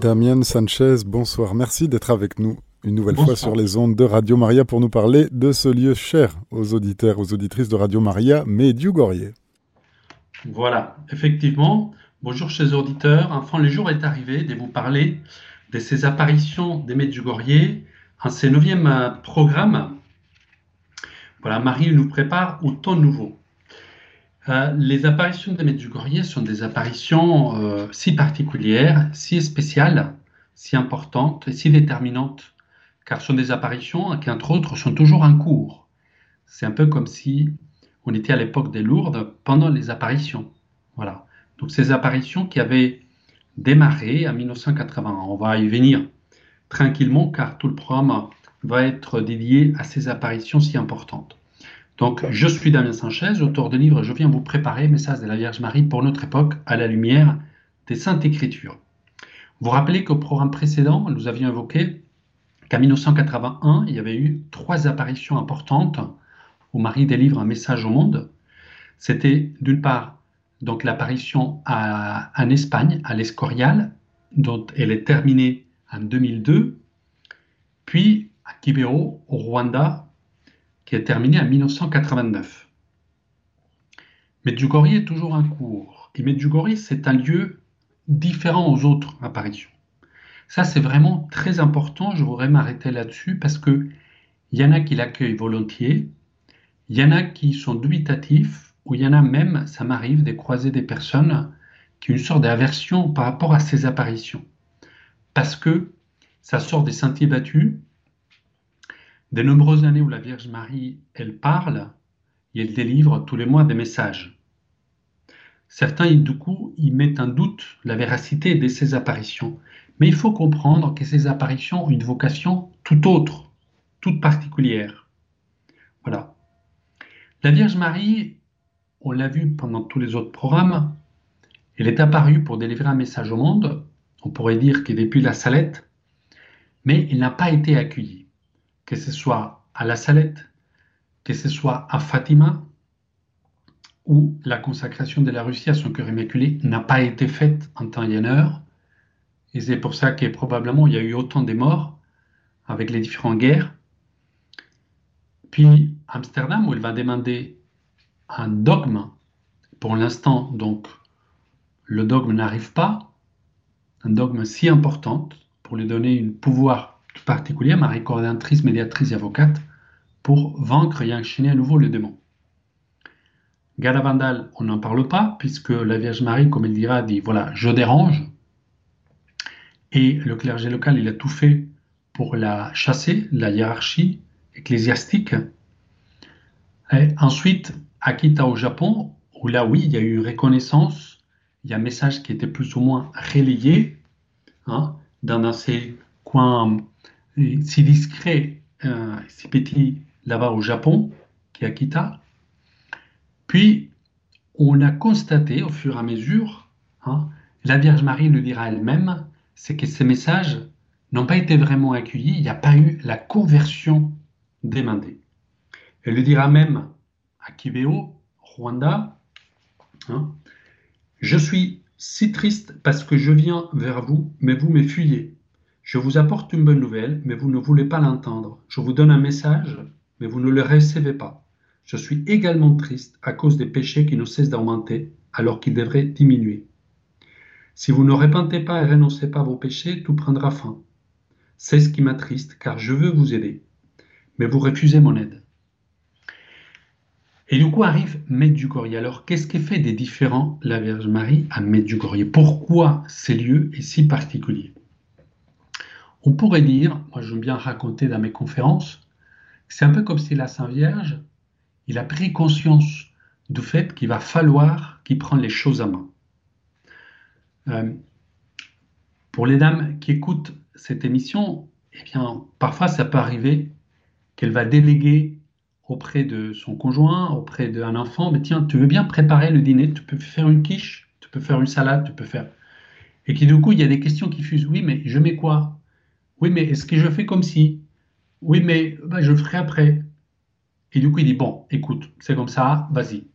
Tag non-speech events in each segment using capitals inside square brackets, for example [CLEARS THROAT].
Damien Sanchez, bonsoir. Merci d'être avec nous une nouvelle fois sur les ondes de Radio Maria pour nous parler de ce lieu cher aux auditeurs, aux auditrices de Radio Maria, Medjugorje. Voilà, effectivement. Bonjour chers auditeurs. Enfin, le jour est arrivé de vous parler de ces apparitions des Medjugorje en ce neuvième euh, programme. Voilà, Marie nous prépare au temps nouveau. Euh, les apparitions des Medjugorje sont des apparitions euh, si particulières, si spéciales, si importantes et si déterminantes, car ce sont des apparitions qui, entre autres, sont toujours en cours. C'est un peu comme si on était à l'époque des Lourdes pendant les apparitions. Voilà. Donc ces apparitions qui avaient démarré en 1980. On va y venir tranquillement car tout le programme va être dédié à ces apparitions si importantes. Donc, je suis Damien Sanchez, auteur de livre Je viens vous préparer, message de la Vierge Marie pour notre époque à la lumière des Saintes Écritures. Vous rappelez qu'au programme précédent, nous avions évoqué qu'en 1981, il y avait eu trois apparitions importantes où Marie délivre un message au monde. C'était d'une part donc l'apparition en Espagne, à l'Escorial, dont elle est terminée en 2002, puis à Kibero, au Rwanda, qui est terminé en 1989. Medjugorje est toujours en cours. Et Medjugorje, c'est un lieu différent aux autres apparitions. Ça, c'est vraiment très important. Je voudrais m'arrêter là-dessus parce que il y en a qui l'accueillent volontiers, il y en a qui sont dubitatifs, ou il y en a même, ça m'arrive, de croiser des personnes qui ont une sorte d'aversion par rapport à ces apparitions. Parce que ça sort des sentiers battus, des nombreuses années où la Vierge Marie, elle parle et elle délivre tous les mois des messages. Certains, du coup, y mettent en doute la véracité de ces apparitions. Mais il faut comprendre que ces apparitions ont une vocation tout autre, toute particulière. Voilà. La Vierge Marie, on l'a vu pendant tous les autres programmes, elle est apparue pour délivrer un message au monde. On pourrait dire que depuis la Salette, mais elle n'a pas été accueillie que ce soit à la Salette, que ce soit à Fatima, où la consacration de la Russie à son cœur immaculé n'a pas été faite en temps et en heure. Et c'est pour ça que probablement il y a eu autant de morts avec les différentes guerres. Puis Amsterdam, où il va demander un dogme. Pour l'instant, donc, le dogme n'arrive pas. Un dogme si important pour lui donner un pouvoir particulier, Marie coordinatrice, médiatrice et avocate, pour vaincre et enchaîner à nouveau le démon. Galavandal, on n'en parle pas, puisque la Vierge Marie, comme elle dira, dit voilà, je dérange. Et le clergé local, il a tout fait pour la chasser, la hiérarchie ecclésiastique. Ensuite, Akita au Japon, où là, oui, il y a eu reconnaissance, il y a un message qui était plus ou moins relayé hein, dans ces coins si discret, euh, si petit là-bas au Japon, qui est Akita. Puis, on a constaté au fur et à mesure, hein, la Vierge Marie le dira elle-même, c'est que ces messages n'ont pas été vraiment accueillis, il n'y a pas eu la conversion demandée. Elle le dira même à Kibeo, Rwanda, hein, Je suis si triste parce que je viens vers vous, mais vous me fuyez. Je vous apporte une bonne nouvelle, mais vous ne voulez pas l'entendre. Je vous donne un message, mais vous ne le recevez pas. Je suis également triste à cause des péchés qui ne cessent d'augmenter alors qu'ils devraient diminuer. Si vous ne repentez pas et renoncez pas à vos péchés, tout prendra fin. C'est ce qui m'attriste, car je veux vous aider. Mais vous refusez mon aide. Et du coup arrive Medjugorje. Alors, qu'est-ce qui fait des différents? La Vierge Marie à Medjugorje Pourquoi ces lieux est si particulier? On pourrait dire, moi j'aime bien raconter dans mes conférences, c'est un peu comme si la Sainte Vierge, il a pris conscience du fait qu'il va falloir qu'il prenne les choses à main. Euh, pour les dames qui écoutent cette émission, eh bien, parfois ça peut arriver qu'elle va déléguer auprès de son conjoint, auprès d'un enfant, mais tiens, tu veux bien préparer le dîner, tu peux faire une quiche, tu peux faire une salade, tu peux faire... Et qui du coup, il y a des questions qui fusent, oui, mais je mets quoi? Oui, mais est-ce que je fais comme si? Oui, mais ben, je ferai après. Et du coup, il dit, bon, écoute, c'est comme ça, vas-y,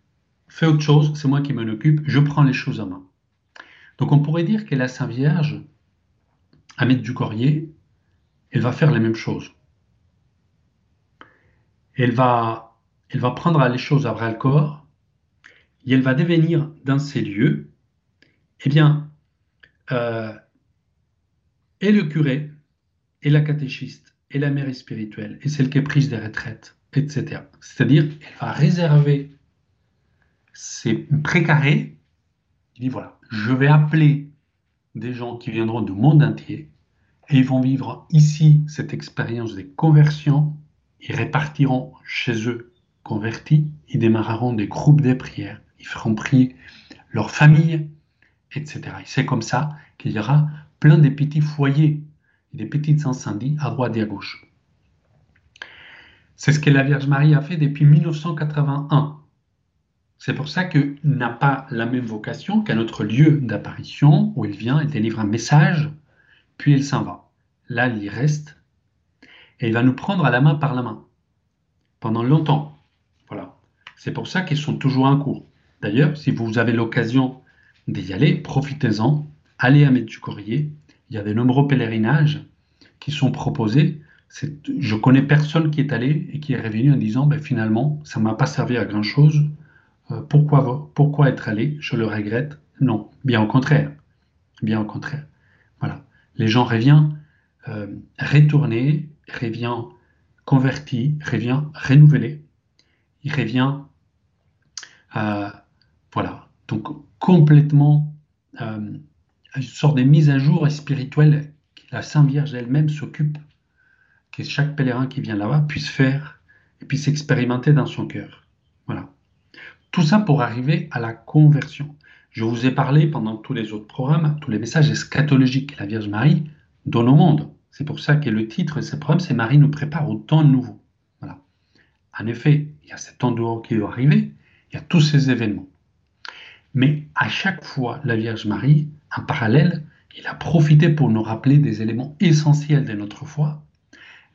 fais autre chose, c'est moi qui m'en occupe, je prends les choses en main. Donc on pourrait dire que la Sainte Vierge, à Medjugorje, elle va faire la même chose. Elle va, elle va prendre les choses à bras le corps et elle va devenir dans ces lieux, eh bien, euh, et le curé, et la catéchiste, et la mère spirituelle, et celle qui est prise des retraites, etc. C'est-à-dire, elle va réserver ses précarés. Il dit voilà, je vais appeler des gens qui viendront du monde entier et ils vont vivre ici cette expérience des conversions. Ils répartiront chez eux convertis, ils démarreront des groupes de prières, ils feront prier leur famille, etc. c'est comme ça qu'il y aura plein de petits foyers des petites incendies à droite et à gauche. C'est ce que la Vierge Marie a fait depuis 1981. C'est pour ça qu'il n'a pas la même vocation qu'à notre lieu d'apparition où il vient, il délivre un message, puis il s'en va. Là, il y reste et il va nous prendre à la main par la main pendant longtemps. Voilà. C'est pour ça qu'ils sont toujours en cours. D'ailleurs, si vous avez l'occasion d'y aller, profitez-en. Allez à Medjugorje. Il y a de nombreux pèlerinages qui sont proposés. Je connais personne qui est allé et qui est revenu en disant ben, finalement, ça ne m'a pas servi à grand chose euh, pourquoi, pourquoi être allé? Je le regrette. Non, bien au contraire. Bien au contraire. Voilà. Les gens reviennent euh, retournés, reviennent convertis, reviennent renouvelés. Ils reviennent, euh, voilà, donc complètement euh, sorte de mise à jour spirituelle que la Sainte Vierge elle-même s'occupe, que chaque pèlerin qui vient là-bas puisse faire et puisse expérimenter dans son cœur. Voilà. Tout ça pour arriver à la conversion. Je vous ai parlé pendant tous les autres programmes, tous les messages eschatologiques que la Vierge Marie donne au monde. C'est pour ça que le titre de ce programme, c'est Marie nous prépare au temps nouveau. Voilà. En effet, il y a cet temps nouveau qui doit arriver, il y a tous ces événements. Mais à chaque fois, la Vierge Marie, en parallèle, il a profité pour nous rappeler des éléments essentiels de notre foi,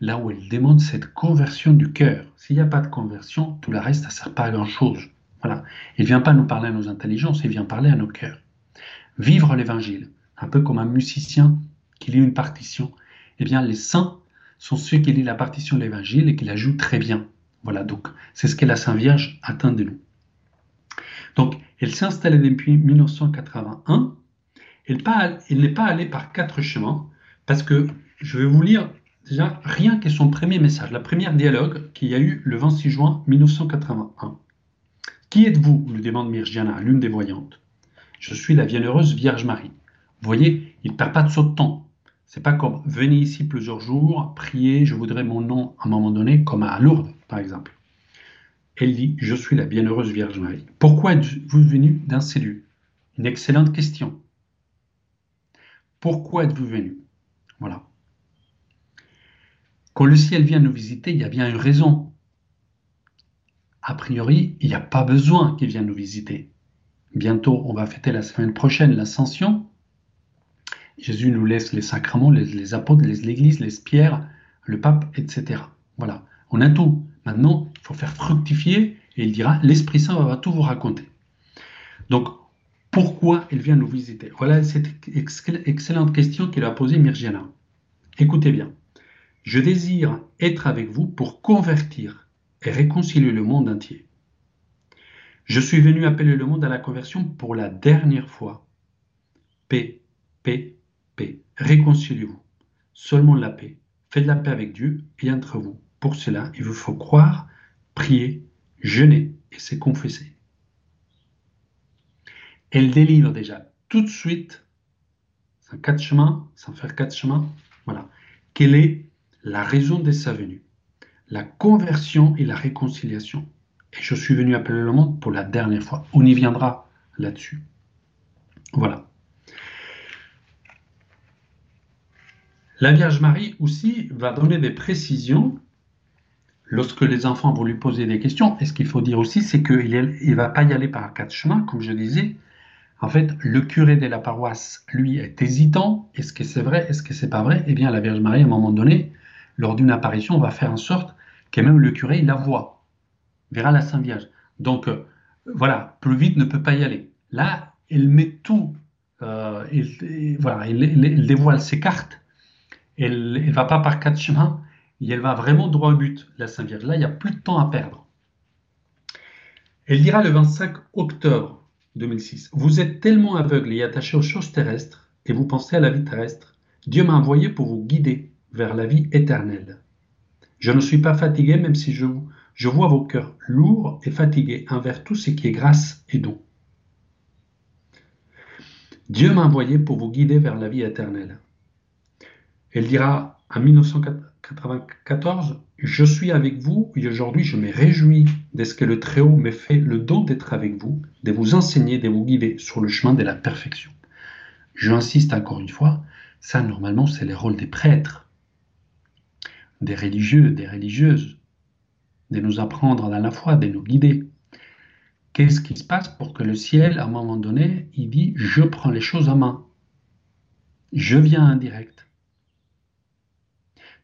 là où elle demande cette conversion du cœur. S'il n'y a pas de conversion, tout le reste, ça ne sert pas à grand-chose. Voilà. Il ne vient pas nous parler à nos intelligences, il vient parler à nos cœurs. Vivre l'évangile, un peu comme un musicien qui lit une partition. Eh bien, les saints sont ceux qui lisent la partition de l'évangile et qui la jouent très bien. Voilà, donc c'est ce que la Sainte Vierge attend de nous. Donc, elle s'est installée depuis 1981. Elle n'est pas allée par quatre chemins, parce que je vais vous lire déjà rien que son premier message, la première dialogue qu'il y a eu le 26 juin 1981. Qui êtes-vous? lui demande Mirjana, l'une des voyantes. Je suis la bienheureuse Vierge Marie. Vous voyez, il ne perd pas de son temps. C'est pas comme venez ici plusieurs jours, priez, je voudrais mon nom à un moment donné, comme à Lourdes, par exemple. Elle dit Je suis la bienheureuse Vierge Marie. Pourquoi êtes-vous venu dans ces lieux? Une excellente question. Pourquoi êtes-vous venu? Voilà. Quand le ciel vient nous visiter, il y a bien une raison a priori, il n'y a pas besoin qu'il vienne nous visiter. Bientôt, on va fêter la semaine prochaine l'ascension. Jésus nous laisse les sacrements, les, apôtres, l'Église, les pierres, le pape, etc. Voilà, on a tout. Maintenant, il faut faire fructifier et il dira, l'Esprit Saint va tout vous raconter. Donc, pourquoi il vient nous visiter Voilà cette excellente question qu'il a posée Mirjana. Écoutez bien. Je désire être avec vous pour convertir et réconcilier le monde entier. Je suis venu appeler le monde à la conversion pour la dernière fois. Paix, paix, paix. Réconciliez-vous. Seulement la paix. Faites la paix avec Dieu et entre vous. Pour cela, il vous faut croire, prier, jeûner et se confesser. Elle délivre déjà tout de suite, sans quatre chemins, sans faire quatre chemins, voilà, quelle est la raison de sa venue? La conversion et la réconciliation. Et je suis venu appeler le monde pour la dernière fois. On y viendra là-dessus. Voilà. La Vierge Marie aussi va donner des précisions lorsque les enfants vont lui poser des questions. Et ce qu'il faut dire aussi, c'est qu'il ne va pas y aller par quatre chemins, comme je disais. En fait, le curé de la paroisse, lui, est hésitant. Est-ce que c'est vrai? Est-ce que c'est pas vrai? Eh bien, la Vierge Marie, à un moment donné, lors d'une apparition, va faire en sorte que même le curé, la voit, verra la Sainte Vierge. Donc, euh, voilà, plus vite ne peut pas y aller. Là, elle met tout, euh, voilà, elle, dévoile ses cartes elle ne va pas par quatre chemins, elle va vraiment droit au but, la Sainte Vierge. Là, il n'y a plus de temps à perdre. Elle dira le 25 octobre 2006, Vous êtes tellement aveugle et attaché aux choses terrestres, et vous pensez à la vie terrestre. Dieu m'a envoyé pour vous guider vers la vie éternelle. Je ne suis pas fatigué, même si je, je vois vos cœurs lourds et fatigués envers tout ce qui est grâce et don. Dieu m'a envoyé pour vous guider vers la vie éternelle. Elle dira en 1994, Je suis avec vous et aujourd'hui je me réjouis de ce que le Très-Haut m'ait fait le don d'être avec vous, de vous enseigner, de vous guider sur le chemin de la perfection. J'insiste encore une fois, ça normalement c'est le rôle des prêtres, des religieux, des religieuses, de nous apprendre dans la foi, de nous guider. Qu'est-ce qui se passe pour que le ciel, à un moment donné, il dit je prends les choses en main. Je viens indirect.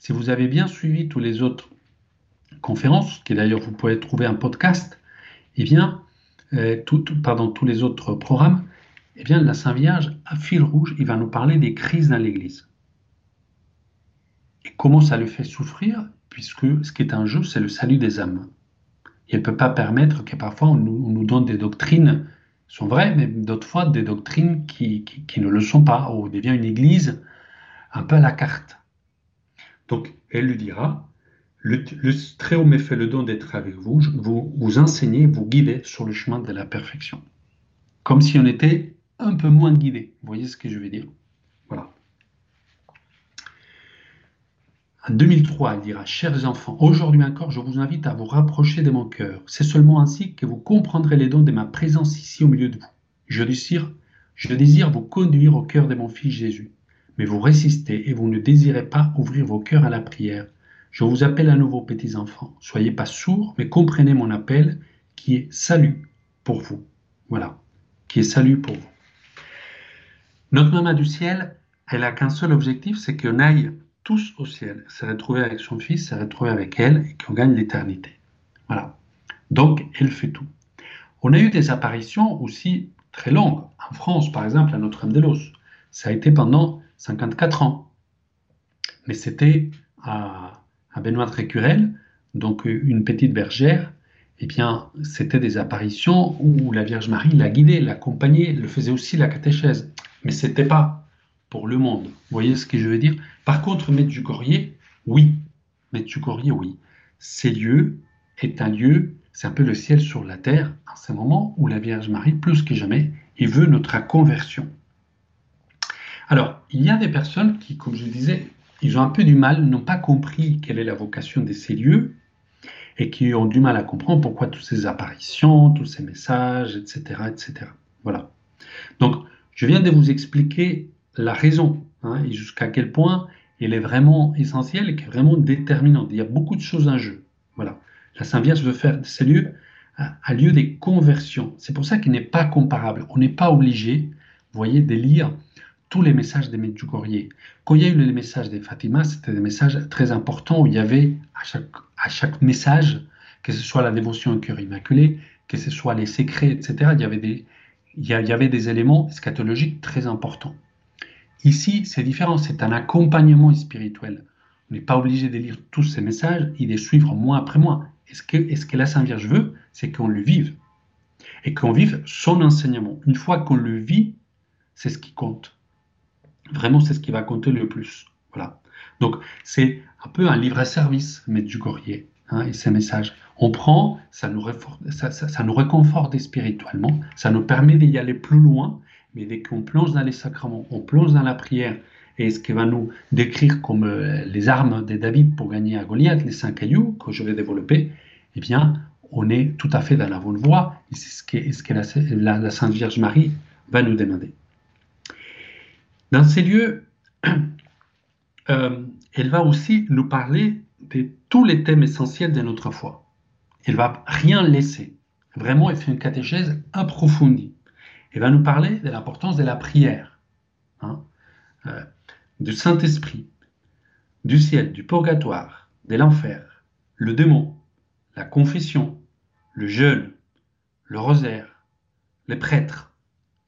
Si vous avez bien suivi tous les autres conférences, qui d'ailleurs vous pouvez trouver un podcast, eh bien, euh, pardon, tous les autres programmes, eh bien, la Sainte Vierge, à fil rouge, il va nous parler des crises dans l'Église. Et comment ça le fait souffrir, puisque ce qui est un jeu, c'est le salut des âmes elle ne peut pas permettre que parfois on nous, donne des doctrines qui sont vraies, mais d'autres fois des doctrines qui, ne le sont pas, ou devient une église un peu à la carte. Donc elle lui dira, le, Très-Haut me fait le don d'être avec vous, vous, vous enseigner, vous guider sur le chemin de la perfection. Comme si on était un peu moins guidé. Vous voyez ce que je veux dire? Voilà. En 2003, elle dira Chers enfants, aujourd'hui encore, je vous invite à vous rapprocher de mon cœur. C'est seulement ainsi que vous comprendrez les dons de ma présence ici au milieu de vous. Je désire, je désire vous conduire au cœur de mon Fils Jésus. Mais vous résistez et vous ne désirez pas ouvrir vos cœurs à la prière. Je vous appelle à nouveau, petits enfants. Soyez pas sourds, mais comprenez mon appel qui est salut pour vous. Voilà, qui est salut pour vous. Notre maman du ciel, elle a qu'un seul objectif, c'est qu'on aille tous au ciel, s'est retrouvé avec son fils, s'est retrouvé avec elle et qu'on gagne l'éternité. Voilà. Donc, elle fait tout. On a eu des apparitions aussi très longues. En France, par exemple, à Notre-Dame-des-Los. Ça a été pendant 54 ans. Mais c'était à, Benoît de Récurel, donc une petite bergère. Eh bien, c'était des apparitions où la Vierge Marie l'a guidée, l'accompagnait, le faisait aussi la catéchèse. Mais c'était pas pour le monde. Vous voyez ce que je veux dire? Par contre, Medjugorje, oui. Medjugorje, oui. Ces lieux est un lieu, c'est un peu le ciel sur la terre, en ce moment où la Vierge Marie, plus que jamais, il veut notre conversion. Alors, il y a des personnes qui, comme je disais, ils ont un peu du mal, n'ont pas compris quelle est la vocation de ces lieux et qui ont du mal à comprendre pourquoi toutes ces apparitions, tous ces messages, etc., etc. Voilà. Donc, je viens de vous expliquer la raison hein, et jusqu'à quel point elle est vraiment essentielle et qui est vraiment déterminante. Il y a beaucoup de choses en jeu. Voilà. La Sainte Vierge veut faire de ces lieux un lieu des conversions. C'est pour ça qu'il n'est pas comparable. On n'est pas obligé, vous voyez, de lire tous les messages des Medjugorje. Quand il y a eu les messages des Fatima, c'était des messages très importants où il y avait à chaque, à chaque message, que ce soit la dévotion au cœur immaculé, que ce soit les secrets, etc., il y avait des, il y avait des éléments eschatologiques très importants. Ici, c'est différent, c'est un accompagnement spirituel. On n'est pas obligé de lire tous ces messages et de suivre mois après mois. Et ce que, ce que la Sainte Vierge veut, c'est qu'on le vive. Et qu'on vive son enseignement. Une fois qu'on le vit, c'est ce qui compte. Vraiment, c'est ce qui va compter le plus. Voilà. Donc, c'est un peu un livre à service, mettre du hein, et ces messages. On prend, ça nous, réconforte spirituellement, ça nous permet d'y aller plus loin mais dès qu'on plonge dans les sacrements, on plonge dans la prière, et ce qui va nous décrire comme euh, les armes de David pour gagner à Goliath, les cinq cailloux que je vais développer, eh bien, on est tout à fait dans la bonne voie, et c'est ce que la, Sainte Vierge Marie va nous demander. Dans ces lieux, [CLEARS THROAT] euh, elle va aussi nous parler de tous les thèmes essentiels de notre foi. Elle va rien laisser. Vraiment, elle fait une catéchèse approfondie il va nous parler de l'importance de la prière, hein, euh, du Saint-Esprit, du ciel, du purgatoire, de l'enfer, le démon, la confession, le jeûne, le rosaire, les prêtres,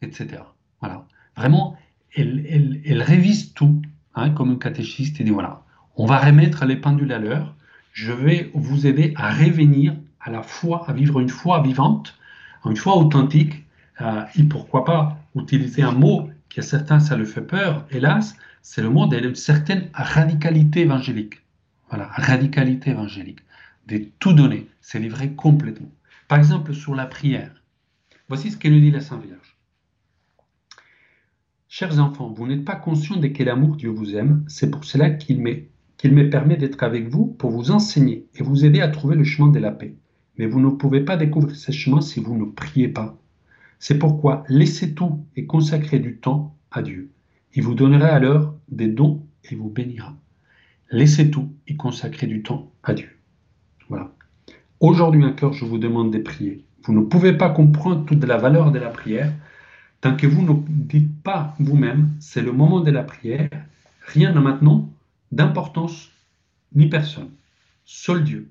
etc. Voilà. Vraiment, elle, révise tout. hein, comme un catéchiste, il dit voilà, on va remettre les pendules à l'heure, je vais vous aider à revenir à la foi, à vivre une foi vivante, une foi authentique, euh, et pourquoi pas utiliser un mot qui à certains ça le fait peur, hélas, c'est le mot d'une certaine radicalité évangélique. Voilà, radicalité évangélique. De tout donner, c'est livré complètement. Par exemple, sur la prière. Voici ce que nous dit la Sainte Vierge. Chers enfants, vous n'êtes pas conscients de quel amour Dieu vous aime, c'est pour cela qu'il qu'il me permet d'être avec vous pour vous enseigner et vous aider à trouver le chemin de la paix. Mais vous ne pouvez pas découvrir ce chemin si vous ne priez pas. C'est pourquoi laissez tout et consacrez du temps à Dieu. Il vous donnera alors des dons et vous bénira. Laissez tout et consacrez du temps à Dieu. Voilà. Aujourd'hui encore, je vous demande de prier. Vous ne pouvez pas comprendre toute la valeur de la prière tant que vous ne dites pas vous-même, c'est le moment de la prière, rien n'a maintenant d'importance ni personne. Seul Dieu.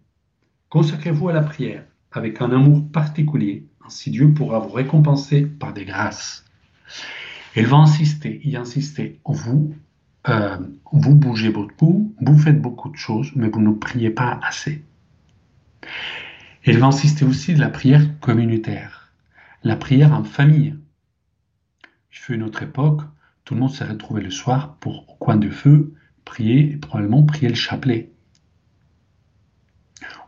Consacrez-vous à la prière avec un amour particulier, ainsi Dieu pourra vous récompenser par des grâces. Il va insister, y insister. Vous, euh, vous bougez beaucoup, vous faites beaucoup de choses, mais vous ne priez pas assez. Il va insister aussi de la prière communautaire, la prière en famille. Il fut une autre époque, tout le monde s'est retrouvé le soir pour, au coin du feu, prier et probablement prier le chapelet.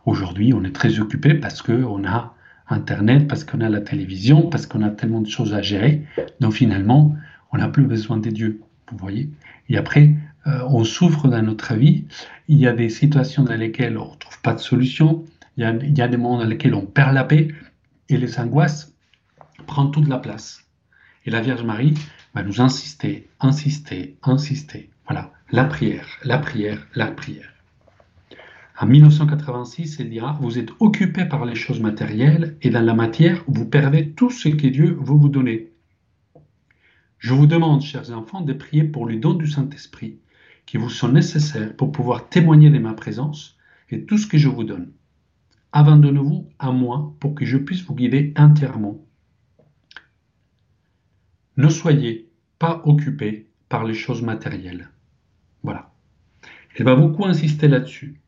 Aujourd'hui, on est très occupé parce qu'on a Internet, parce qu'on a la télévision, parce qu'on a tellement de choses à gérer. Donc finalement, on n'a plus besoin des dieux, vous voyez. Et après, euh, on souffre dans notre vie. Il y a des situations dans lesquelles on ne trouve pas de solution. Il y, a, il y a des moments dans lesquels on perd la paix et les angoisses prennent toute la place. Et la Vierge Marie va nous insister, insister, insister. Voilà, la prière, la prière, la prière. En 1986, elle dira, vous êtes occupé par les choses matérielles et dans la matière, vous perdez tout ce que Dieu veut vous donner. Je vous demande, chers enfants, de prier pour le don du Saint-Esprit, qui vous sont nécessaires pour pouvoir témoigner de ma présence et tout ce que je vous donne. Abandonnez-vous à moi pour que je puisse vous guider entièrement. Ne soyez pas occupés par les choses matérielles. Voilà. Elle va beaucoup insister là-dessus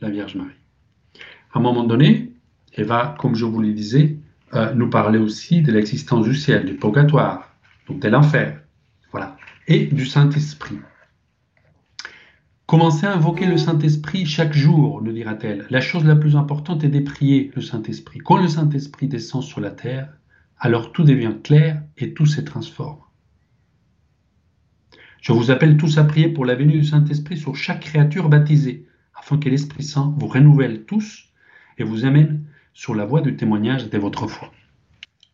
la Vierge Marie. À un moment donné, elle va, comme je vous le disais, euh, nous parler aussi de l'existence du ciel, du purgatoire, donc de l'enfer, voilà, et du Saint-Esprit. Commencez à invoquer le Saint-Esprit chaque jour, nous dira-t-elle. La chose la plus importante est de prier le Saint-Esprit. Quand le Saint-Esprit descend sur la terre, alors tout devient clair et tout se transforme. Je vous appelle tous à prier pour la venue du Saint-Esprit sur chaque créature baptisée, afin que l'Esprit Saint vous renouvelle tous et vous amène sur la voie du témoignage de votre foi.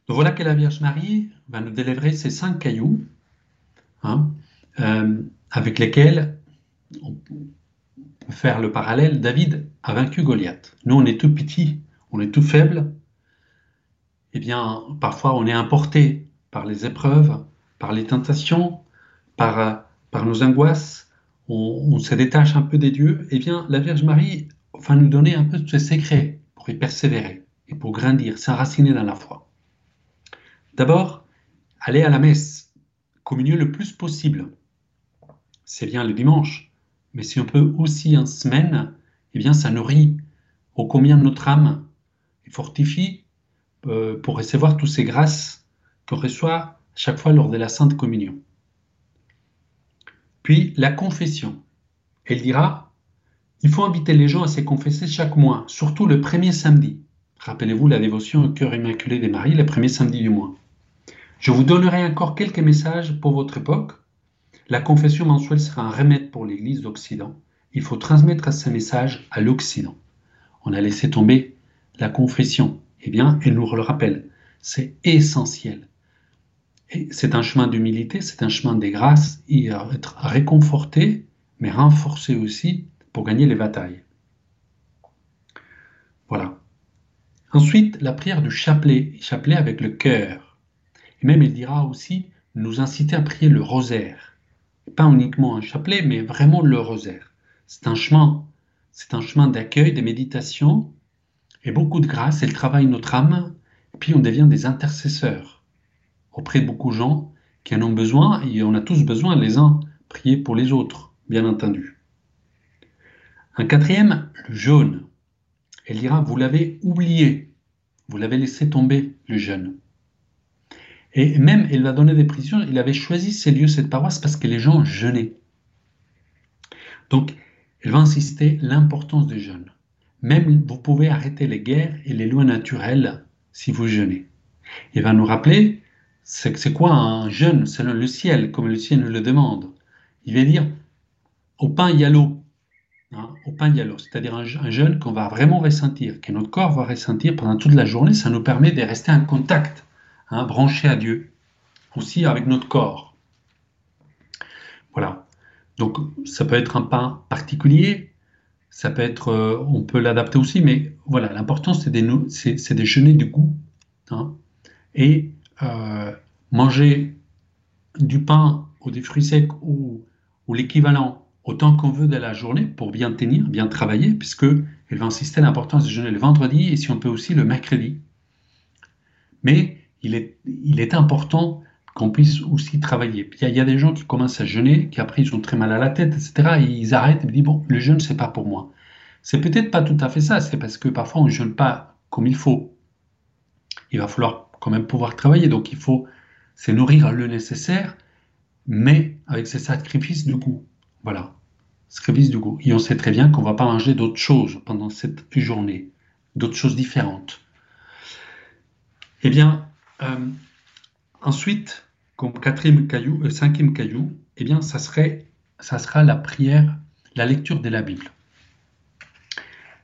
voilà que la Vierge Marie va nous délivrer ces cinq cailloux hein, euh, avec lesquels on peut faire le parallèle. David a vaincu Goliath. Nous, on est tout petit, on est tout faible. Eh bien, parfois, on est importé par les épreuves, par les tentations, par, par nos angoisses, on, se détache un peu des dieux, eh bien, la Vierge Marie va nous donner un peu de ses secrets pour y persévérer et pour grandir, s'enraciner dans la foi. D'abord, aller à la messe, communier le plus possible. C'est bien le dimanche, mais si on peut aussi en semaine, eh bien, ça nourrit au combien notre âme et fortifie euh, pour recevoir toutes ces grâces qu'on reçoit chaque fois lors de la Sainte Communion. Puis la confession. Elle dira, il faut inviter les gens à se confesser chaque mois, surtout le premier samedi. Rappelez-vous la dévotion au cœur immaculé des Maries, le premier samedi du mois. Je vous donnerai encore quelques messages pour votre époque. La confession mensuelle sera un remède pour l'Église d'Occident. Il faut transmettre ces messages à l'Occident. On a laissé tomber la confession. Eh bien, elle nous le rappelle. C'est essentiel c'est un chemin d'humilité, c'est un chemin des grâces, et être réconforté, mais renforcé aussi pour gagner les batailles. Voilà. Ensuite, la prière du chapelet, chapelet avec le cœur. Et même il dira aussi nous inciter à prier le rosaire. Pas uniquement un chapelet, mais vraiment le rosaire. C'est un chemin, c'est un chemin d'accueil, de méditation, et beaucoup de grâce, elle travaille notre âme, puis on devient des intercesseurs auprès de beaucoup de gens qui en ont besoin, et on a tous besoin les uns prier pour les autres. bien entendu. Un quatrième, le jeûne. Elle dira, vous l'avez oublié, vous l'avez laissé tomber, le jeûne. Et même, elle va donner des précisions, il avait choisi ces lieux, cette paroisse, parce que les gens jeûnaient. Donc, elle va insister l'importance du jeûne. Même vous pouvez arrêter les guerres et les lois naturelles si vous jeûnez. Il va nous rappeler c'est quoi un jeûne selon le ciel, comme le ciel nous le demande. Il va dire au pain y a l'eau. Hein, au pain y a l'eau, c'est-à-dire un, jeûne qu'on va vraiment ressentir, que notre corps va ressentir pendant toute la journée. Ça nous permet de rester en contact, hein, branché à Dieu, aussi avec notre corps. Voilà. Donc ça peut être un pain particulier, ça peut être, euh, on peut l'adapter aussi, mais voilà, l'important c'est de, jeûner du goût. Hein, et euh, manger du pain ou des fruits secs ou, l'équivalent autant qu'on veut de la journée pour bien tenir, bien travailler, puisque elle va insister l'importance de jeûner le vendredi et si on peut aussi le mercredi. Mais il est, il est important qu'on puisse aussi travailler. Il y, a, des gens qui commencent à jeûner, qui après ils ont très mal à la tête, etc. Et ils arrêtent et disent bon, le jeûne c'est pas pour moi. C'est peut-être pas tout à fait ça, c'est parce que parfois on ne jeûne pas comme il faut. Il va falloir quand même pouvoir travailler, donc il faut se nourrir le nécessaire, mais avec ces sacrifices du goût. Voilà, sacrifices du goût. Et on sait très bien qu'on ne va pas manger d'autres choses pendant cette journée, d'autres choses différentes. Eh bien, euh, ensuite, comme quatrième caillou, euh, cinquième caillou, eh bien, ça, serait, ça sera la prière, la lecture de la Bible.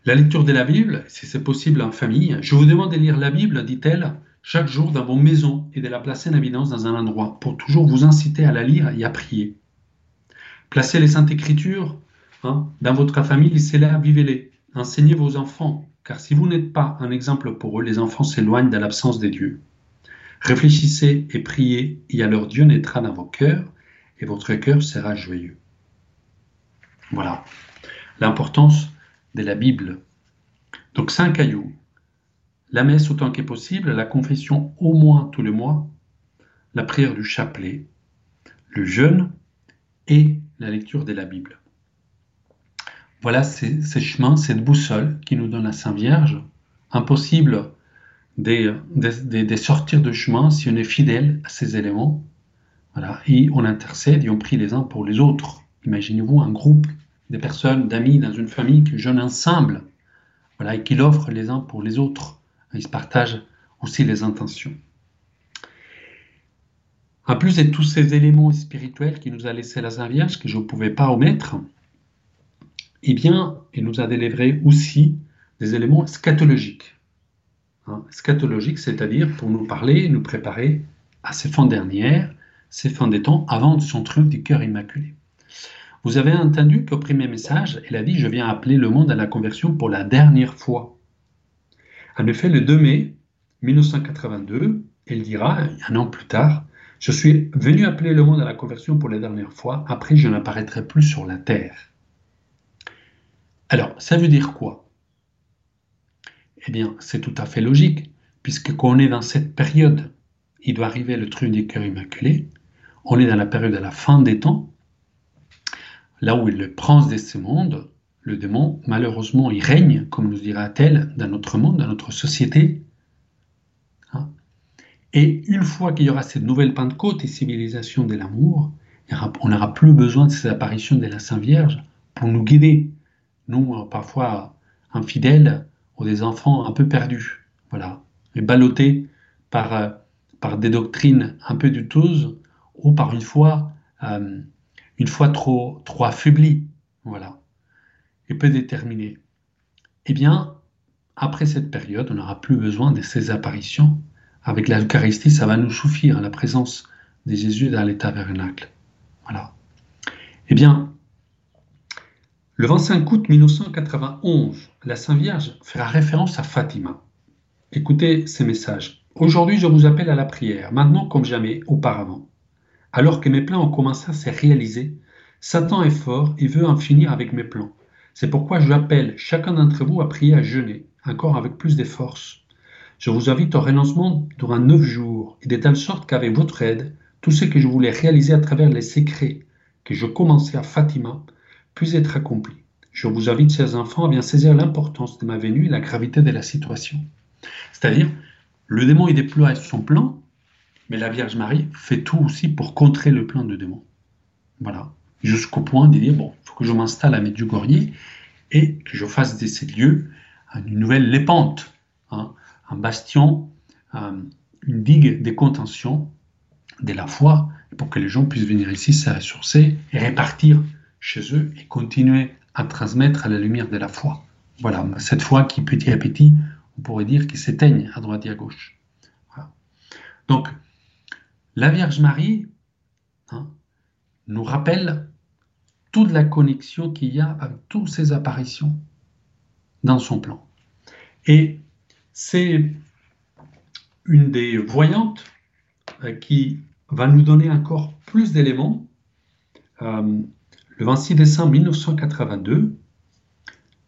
La lecture de la Bible, si c'est possible en famille, je vous demande de lire la Bible, dit-elle, chaque jour dans vos maisons et de la placer en évidence dans un endroit pour toujours vous inciter à la lire et à prier. Placez les Saintes Écritures hein, dans votre famille, laissez-les, vivez-les. Enseignez vos enfants, car si vous n'êtes pas un exemple pour eux, les enfants s'éloignent de l'absence des dieux. Réfléchissez et priez, et alors Dieu naîtra dans vos cœurs, et votre cœur sera joyeux. Voilà l'importance de la Bible. Donc cinq cailloux. La messe autant que possible, la confession au moins tous les mois, la prière du chapelet, le jeûne et la lecture de la Bible. Voilà ces, chemins, cette boussole qui nous donne la Sainte Vierge. Impossible de, sortir de chemin si on est fidèle à ces éléments. Voilà. Et on intercède et on prie les uns pour les autres. Imaginez-vous un groupe de personnes, d'amis dans une famille qui jeûnent ensemble voilà, et qui l'offrent les uns pour les autres. Ils se partagent aussi les intentions. En plus de tous ces éléments spirituels qui nous a laissé la Sainte Vierge, que je ne pouvais pas omettre, eh bien, il nous a délivré aussi des éléments scatologiques. Hein, scatologique, c'est-à-dire pour nous parler, nous préparer à ces fins dernières, ces fins des temps, avant son triomphe du cœur immaculé. Vous avez entendu qu'au premier message, elle a dit Je viens appeler le monde à la conversion pour la dernière fois. En effet, le 2 mai 1982, elle dira, un an plus tard, Je suis venu appeler le monde à la conversion pour la dernière fois, après je n'apparaîtrai plus sur la terre. Alors, ça veut dire quoi? Eh bien, c'est tout à fait logique, puisque quand on est dans cette période, il doit arriver le trône du cœur immaculé, on est dans la période de la fin des temps, là où est le prince de ce monde, le démon, malheureusement, il règne, comme nous dira-t-elle, dans notre monde, dans notre société. Hein. Et une fois qu'il y aura cette nouvelle Pentecôte et civilisation de l'amour, on n'aura plus besoin de ces apparitions de la Sainte Vierge pour nous guider. Nous, parfois infidèles, ou des enfants un peu perdus, voilà, et ballottés par, euh, par des doctrines un peu douteuses ou par une foi, euh, une foi trop, trop affaiblie, voilà, et peu déterminée. Eh bien, après cette période, on n'aura plus besoin de ces apparitions. Avec l'Eucharistie, ça va nous suffire, la présence de Jésus dans l'état vernacle. Voilà. Eh bien, le 25 août 1991, la Sainte Vierge fera référence à Fatima. Écoutez ces messages. Aujourd'hui, je vous appelle à la prière, maintenant comme jamais auparavant. Alors que mes plans ont commencé à se réaliser, Satan est fort et veut en finir avec mes plans. C'est pourquoi j'appelle chacun d'entre vous à prier à jeûner, encore avec plus de force. Je vous invite au renoncement durant neuf jours, et de telle sorte qu'avec votre aide, tout ce que je voulais réaliser à travers les secrets que je commençais à Fatima puisse être accompli. Je vous invite, chers enfants, à bien saisir l'importance de ma venue et la gravité de la situation. C'est-à-dire, le démon il déploie son plan, mais la Vierge Marie fait tout aussi pour contrer le plan du démon. Voilà. Jusqu'au point de dire, bon, il faut que je m'installe à Medjugorje et que je fasse de ces lieux une nouvelle lépante, hein, un bastion, une digue des contentions de la foi, pour que les gens puissent venir ici se ressourcer et répartir chez eux et continuer à transmettre la lumière de la foi. Voilà, cette foi qui petit à petit, on pourrait dire, qui s'éteigne à droite et à gauche. Donc, la Vierge Marie hein, nous rappelle toute la connexion qu'il y a avec toutes ces apparitions dans son plan. Et c'est une des voyantes euh, qui va nous donner encore plus d'éléments. Euh, le 26 décembre 1982,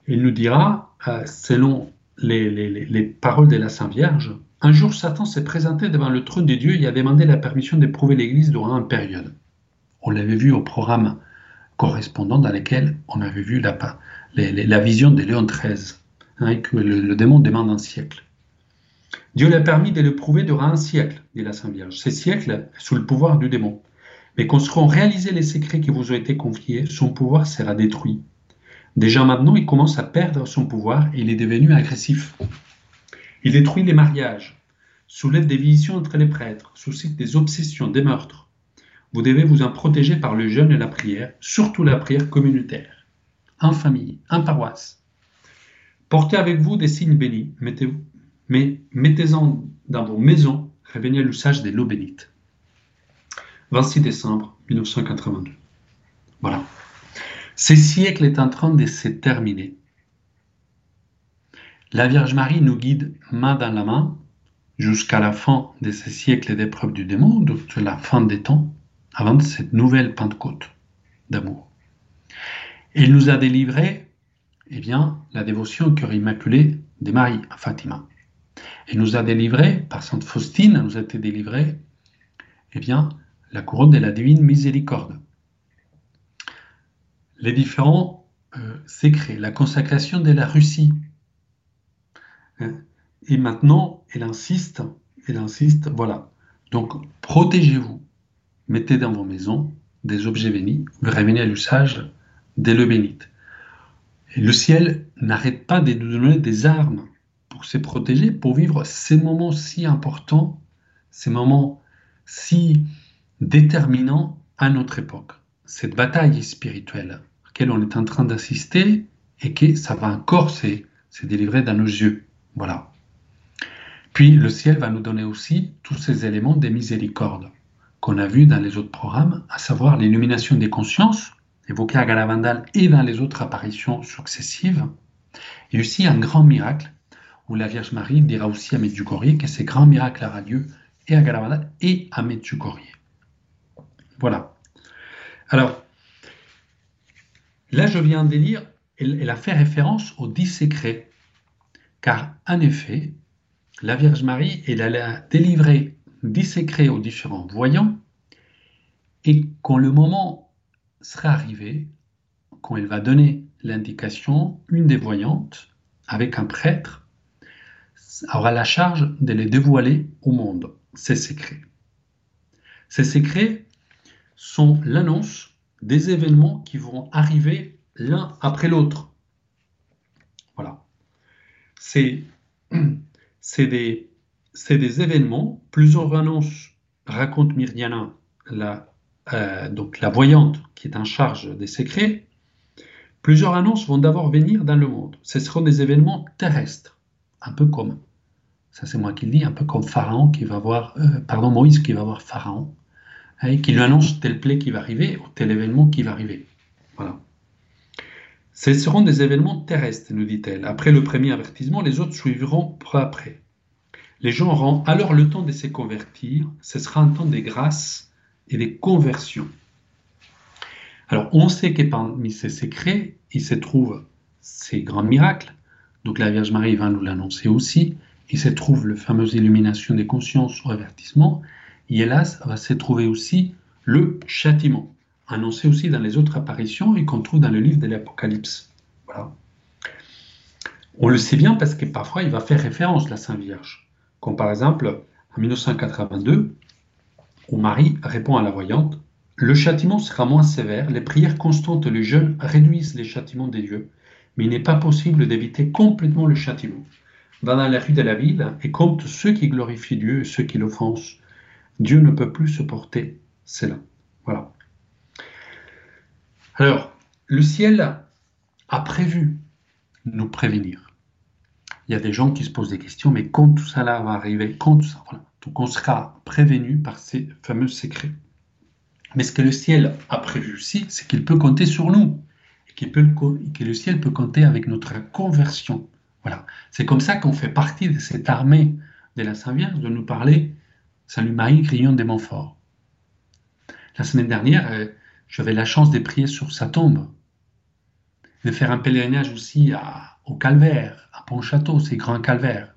il nous dira, euh, selon les, paroles de la Sainte Vierge, un jour Satan s'est présenté devant le trône de Dieu et a demandé la permission d'éprouver l'Église durant une période. On l'avait vu au programme correspondant dans lequel on avait vu la, la vision de Léon XIII, hein, que le, démon demande un siècle. Dieu l'a permis de l'éprouver durant un siècle, dit la Sainte Vierge. Ces siècles sous le pouvoir du démon. Mais quand seront réalisés les secrets qui vous ont été confiés, son pouvoir sera détruit. Déjà maintenant, il commence à perdre son pouvoir et il est devenu agressif. Il détruit les mariages, soulève des divisions entre les prêtres, suscite des obsessions, des meurtres. Vous devez vous en protéger par le jeûne et la prière, surtout la prière communautaire, en famille, en paroisse. Portez avec vous des signes bénis, mettez-en dans vos maisons, réveillez l'usage des lots bénites. 26 décembre 1982. Voilà. Ce siècle est en train de se terminer. La Vierge Marie nous guide main dans la main jusqu'à la fin de ce siècle d'épreuves du démon, jusqu'à la fin des temps, avant cette nouvelle Pentecôte d'amour. Elle nous a délivré eh bien, la dévotion au cœur immaculé de Marie à Fatima. Elle nous a délivré, par Sainte Faustine, nous a été délivré, eh bien, la couronne de la divine miséricorde. Les différents euh, secrets, la consacration de la Russie. Hein? Et maintenant, elle insiste, elle insiste, voilà. Donc, protégez-vous. Mettez dans vos maisons des objets bénis. Vous revenez à l'usage des le bénites. Et le ciel n'arrête pas de nous donner des armes pour se protéger, pour vivre ces moments si importants, ces moments si déterminants à notre époque. Cette bataille spirituelle à laquelle on est en train d'assister et que ça va encore se, délivrer dans nos yeux. Voilà. Puis le ciel va nous donner aussi tous ces éléments des miséricordes qu'on a vus dans les autres programmes, à savoir l'illumination des consciences, évoquée à Galavandal et dans les autres apparitions successives, et aussi un grand miracle où la Vierge Marie dira aussi à Medjugorje que ces grands miracles aura lieu et à Galavandal et à Medjugorje. Voilà. Alors, là, je viens de lire, elle, a fait référence aux dix secrets, car en effet, la Vierge Marie, elle, a délivré dix secrets aux différents voyants, et quand le moment sera arrivé, quand elle va donner l'indication, une des voyantes, avec un prêtre, aura la charge de les dévoiler au monde, ces secrets. Ces secrets sont l'annonce des événements qui vont arriver l'un après l'autre. Voilà. C'est [CLEARS THROAT] des, des événements, plusieurs annonces, raconte Myrdiana, la, euh, donc la voyante qui est en charge des secrets, plusieurs annonces vont d'abord venir dans le monde. Ce seront des événements terrestres un peu comme, ça c'est moi qui le dis, un peu comme Pharaon qui va voir, euh, pardon, Moïse qui va voir Pharaon, hein, qui lui annonce tel plaie qui va arriver ou tel événement qui va arriver. Voilà. Ce seront des événements terrestres, nous dit-elle. Après le premier avertissement, les autres suivront peu après. Les gens auront alors le temps de se convertir. Ce sera un temps de grâce et de conversion. Alors, on sait que parmi ces secrets, il se trouvent ces grands miracles, donc la Vierge Marie va nous l'annoncer aussi. Il se trouve la fameuse illumination des consciences ou avertissement. Hélas, va se trouver aussi le châtiment. annoncé aussi dans les autres apparitions et qu'on trouve dans le livre de l'Apocalypse. Voilà. On le sait bien parce que parfois il va faire référence à la Sainte Vierge. Comme par exemple en 1982, où Marie répond à la voyante Le châtiment sera moins sévère, les prières constantes et le jeûne réduisent les châtiments des dieux, mais il n'est pas possible d'éviter complètement le châtiment. Va dans la rue de la ville et compte ceux qui glorifient Dieu et ceux qui l'offensent. Dieu ne peut plus supporter cela. Voilà. Alors, le ciel a prévu nous prévenir. Il y a des gens qui se posent des questions, mais quand tout ça va arriver, quand tout ça, voilà. Donc on sera prévenu par ces fameux secrets. Mais ce que le ciel a prévu aussi, c'est qu'il peut compter sur nous, et peut, que le ciel peut compter avec notre conversion. Voilà. C'est comme ça qu'on fait partie de cette armée de la Sainte Vierge de nous parler Salut Marie, crions des Montfort. La semaine dernière, euh, j'avais la chance de prier sur sa tombe, de faire un pèlerinage aussi au Calvaire, à Pontchâteau, ces grands calvaires,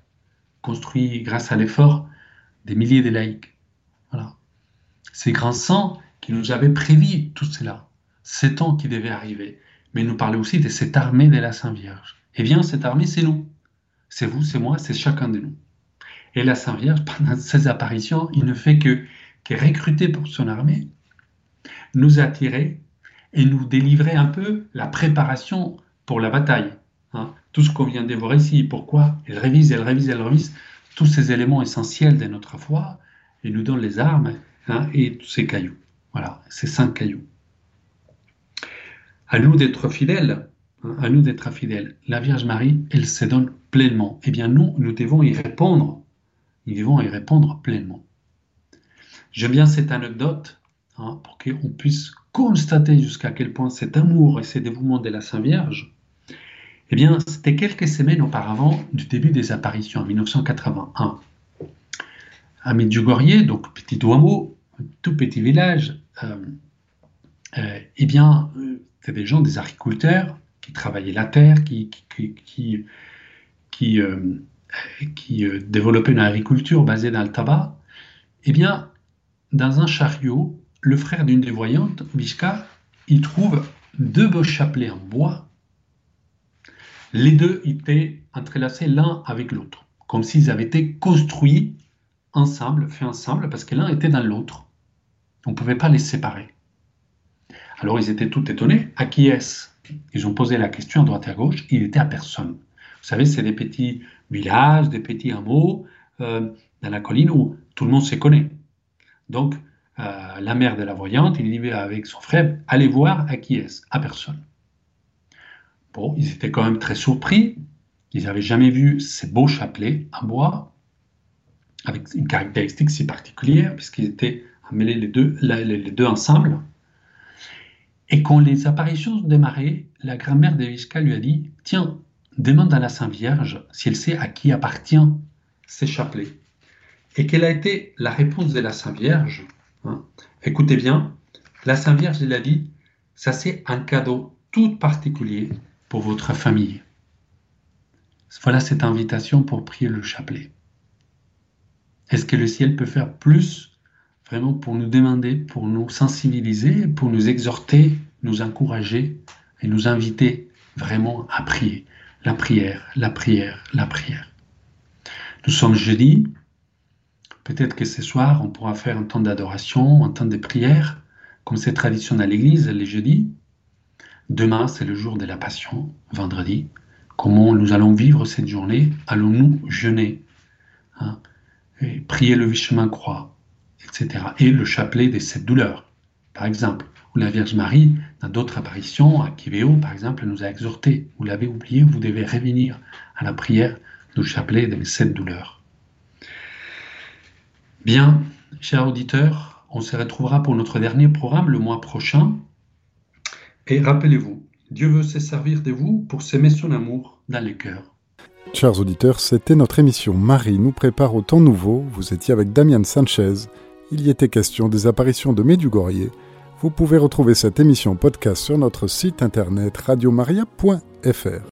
construits grâce à l'effort des milliers de laïcs. Voilà. Ces grands saints qui nous avaient prévu tout cela, ces temps qui devaient arriver, mais nous parlait aussi de cette armée de la Sainte Vierge. Eh bien, cette armée, c'est nous. C'est vous, c'est moi, c'est chacun de nous. Et la Sainte Vierge, pendant ses apparitions, il ne fait que, que recruter pour son armée, nous attirer et nous délivrer un peu la préparation pour la bataille. Hein. Tout ce qu'on vient de voir ici, pourquoi Elle révise, elle révise, elle révise tous ces éléments essentiels de notre foi et nous donne les armes hein, et tous ces cailloux. Voilà, ces cinq cailloux. À nous d'être fidèles, hein, à nous d'être fidèles. La Vierge Marie, elle se donne pleinement. Eh bien, nous, nous devons y répondre. Nous devons y répondre pleinement. J'aime bien cette anecdote hein, pour qu'on puisse constater jusqu'à quel point cet amour et ce dévouement de la Sainte Vierge eh bien, c'était quelques semaines auparavant du début des apparitions, en 1981. À Medjugorje, donc petit hameau, tout petit village, euh, euh, eh bien, euh, c'était des gens, des agriculteurs qui travaillaient la terre, qui, qui, qui, qui, qui développaient une agriculture basée dans le tabac. Eh bien, dans un chariot, le frère d'une des voyantes, Vishka, il trouve deux beaux chapelets en bois les deux étaient entrelacés l'un avec l'autre, comme s'ils avaient été construits ensemble, faits ensemble, parce que l'un était dans l'autre. On ne pouvait pas les séparer. Alors ils étaient tout étonnés. À qui est-ce? Ils ont posé la question à droite et à gauche. Il était à personne. Vous savez, c'est des petits villages, des petits hameaux euh, dans la colline où tout le monde se connaît. Donc, euh, la mère de la voyante, il dit avec son frère, allez voir à qui est-ce À personne. Bon, ils étaient quand même très surpris. Ils n'avaient jamais vu ces beaux chapelets en bois, avec une caractéristique si particulière, puisqu'ils étaient mêlés les deux, les deux ensemble. Et quand les apparitions démarraient, la grand-mère de Vishka lui a dit Tiens, demande à la Sainte Vierge si elle sait à qui appartient ces chapelets. Et quelle a été la réponse de la Sainte Vierge hein? Écoutez bien, la Sainte Vierge, elle a dit Ça, c'est un cadeau tout particulier pour votre famille. Voilà cette invitation pour prier le chapelet. Est-ce que le ciel peut faire plus vraiment pour nous demander, pour nous sensibiliser, pour nous exhorter, nous encourager et nous inviter vraiment à prier? La prière, la prière, la prière. Nous sommes jeudi. Peut-être que ce soir, on pourra faire un temps d'adoration, un temps de prière, comme c'est traditionnel à l'église les jeudis. Demain, c'est le jour de la Passion, vendredi. Comment nous allons vivre cette journée? Allons-nous jeûner? Hein, Prier le chemin croix, etc. Et le chapelet des sept douleurs, par exemple. Ou la Vierge Marie, dans d'autres apparitions, à Kivéo, par exemple, nous a exhorté. Vous l'avez oublié, vous devez revenir à la prière du chapelet des sept douleurs. Bien, chers auditeurs, on se retrouvera pour notre dernier programme le mois prochain et rappelez-vous, Dieu veut se servir de vous pour s'aimer son amour dans les cœurs. Chers auditeurs, c'était notre émission Marie nous prépare au temps nouveau. Vous étiez avec Damian Sanchez. Il y était question des apparitions de Medjugorje. Vous pouvez retrouver cette émission podcast sur notre site internet radiomaria.fr.